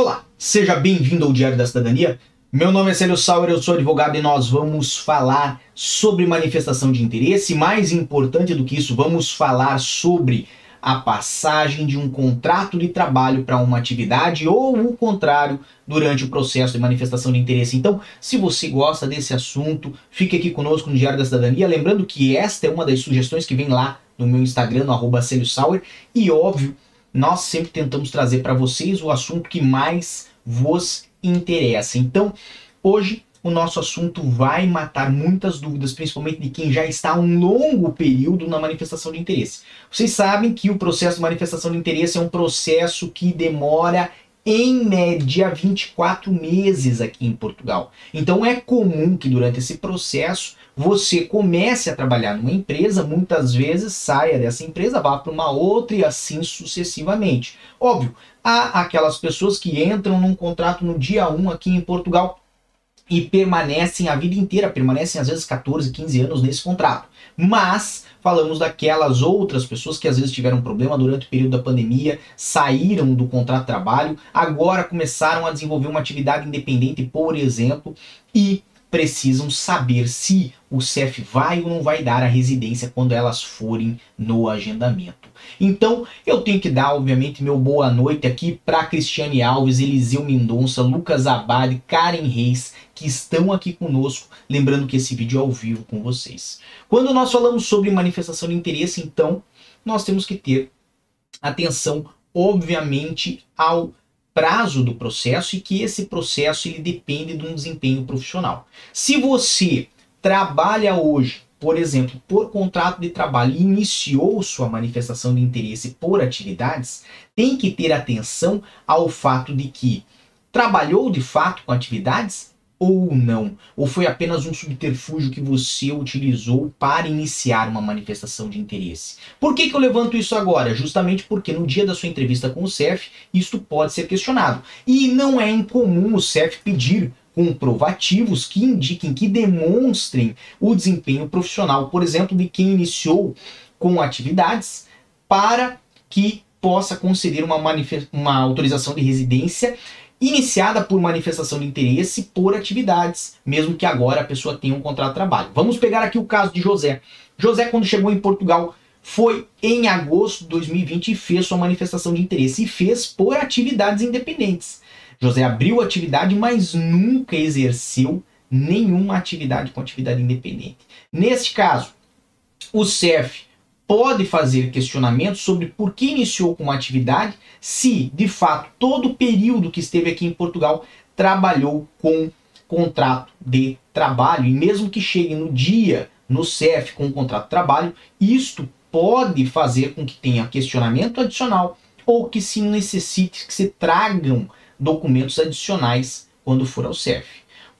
Olá, seja bem-vindo ao Diário da Cidadania. Meu nome é Célio Sauer, eu sou advogado e nós vamos falar sobre manifestação de interesse. Mais importante do que isso, vamos falar sobre a passagem de um contrato de trabalho para uma atividade ou o contrário durante o processo de manifestação de interesse. Então, se você gosta desse assunto, fique aqui conosco no Diário da Cidadania. Lembrando que esta é uma das sugestões que vem lá no meu Instagram, no arroba Sauer, e óbvio, nós sempre tentamos trazer para vocês o assunto que mais vos interessa. Então, hoje o nosso assunto vai matar muitas dúvidas, principalmente de quem já está há um longo período na manifestação de interesse. Vocês sabem que o processo de manifestação de interesse é um processo que demora em média 24 meses aqui em Portugal. Então é comum que durante esse processo você comece a trabalhar numa empresa, muitas vezes saia dessa empresa, vá para uma outra e assim sucessivamente. Óbvio, há aquelas pessoas que entram num contrato no dia 1 aqui em Portugal e permanecem a vida inteira, permanecem às vezes 14, 15 anos nesse contrato. Mas falamos daquelas outras pessoas que às vezes tiveram problema durante o período da pandemia, saíram do contrato de trabalho, agora começaram a desenvolver uma atividade independente, por exemplo, e precisam saber se o CEF vai ou não vai dar a residência quando elas forem no agendamento. Então, eu tenho que dar, obviamente, meu boa noite aqui para Cristiane Alves, Eliseu Mendonça, Lucas Abade, Karen Reis, que estão aqui conosco. Lembrando que esse vídeo é ao vivo com vocês. Quando nós falamos sobre manifestação de interesse, então, nós temos que ter atenção, obviamente, ao prazo do processo e que esse processo ele depende de um desempenho profissional. Se você trabalha hoje, por exemplo, por contrato de trabalho e iniciou sua manifestação de interesse por atividades, tem que ter atenção ao fato de que trabalhou de fato com atividades ou não? Ou foi apenas um subterfúgio que você utilizou para iniciar uma manifestação de interesse? Por que, que eu levanto isso agora? Justamente porque no dia da sua entrevista com o CEF, isto pode ser questionado. E não é incomum o CEF pedir comprovativos que indiquem, que demonstrem o desempenho profissional, por exemplo, de quem iniciou com atividades para que possa conceder uma, uma autorização de residência iniciada por manifestação de interesse por atividades, mesmo que agora a pessoa tenha um contrato de trabalho. Vamos pegar aqui o caso de José. José, quando chegou em Portugal, foi em agosto de 2020 e fez sua manifestação de interesse e fez por atividades independentes. José abriu atividade, mas nunca exerceu nenhuma atividade com atividade independente. Neste caso, o CEF pode fazer questionamentos sobre por que iniciou com uma atividade, se de fato todo o período que esteve aqui em Portugal trabalhou com contrato de trabalho e mesmo que chegue no dia no CEF com o contrato de trabalho, isto pode fazer com que tenha questionamento adicional ou que se necessite que se tragam documentos adicionais quando for ao CEF.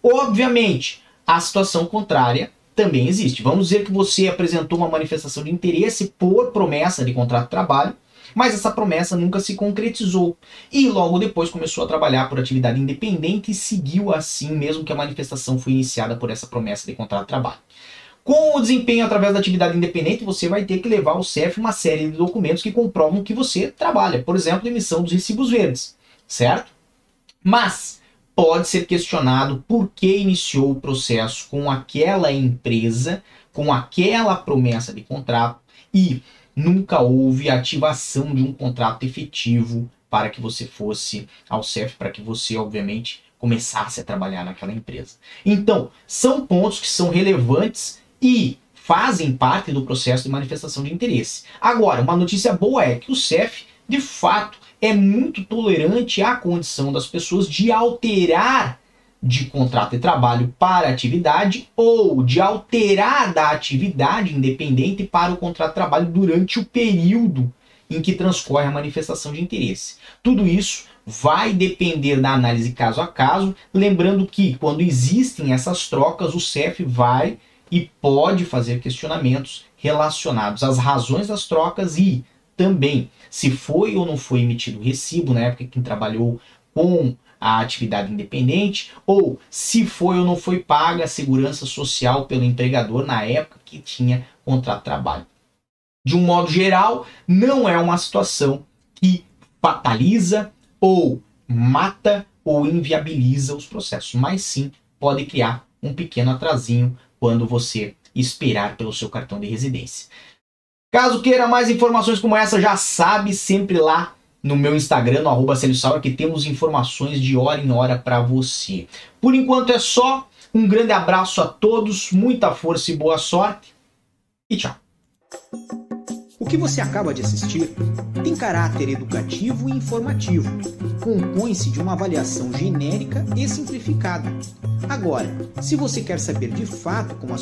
Obviamente, a situação contrária também existe. Vamos dizer que você apresentou uma manifestação de interesse por promessa de contrato de trabalho, mas essa promessa nunca se concretizou. E logo depois começou a trabalhar por atividade independente e seguiu assim, mesmo que a manifestação foi iniciada por essa promessa de contrato de trabalho. Com o desempenho através da atividade independente, você vai ter que levar ao CEF uma série de documentos que comprovam que você trabalha, por exemplo, emissão dos recibos verdes, certo? Mas pode ser questionado por que iniciou o processo com aquela empresa, com aquela promessa de contrato e nunca houve ativação de um contrato efetivo para que você fosse ao CEF, para que você, obviamente, começasse a trabalhar naquela empresa. Então, são pontos que são relevantes e fazem parte do processo de manifestação de interesse. Agora, uma notícia boa é que o CEF, de fato, é muito tolerante à condição das pessoas de alterar de contrato de trabalho para atividade ou de alterar da atividade independente para o contrato de trabalho durante o período em que transcorre a manifestação de interesse. Tudo isso vai depender da análise caso a caso, lembrando que quando existem essas trocas, o CEF vai e pode fazer questionamentos relacionados às razões das trocas e também se foi ou não foi emitido recibo na época que trabalhou com a atividade independente, ou se foi ou não foi paga a segurança social pelo empregador na época que tinha contrato de trabalho. De um modo geral, não é uma situação que fataliza ou mata ou inviabiliza os processos, mas sim pode criar um pequeno atrasinho quando você esperar pelo seu cartão de residência. Caso queira mais informações como essa, já sabe sempre lá no meu Instagram, no arroba que temos informações de hora em hora para você. Por enquanto é só. Um grande abraço a todos, muita força e boa sorte. E tchau. O que você acaba de assistir tem caráter educativo e informativo. Compõe-se de uma avaliação genérica e simplificada. Agora, se você quer saber de fato como as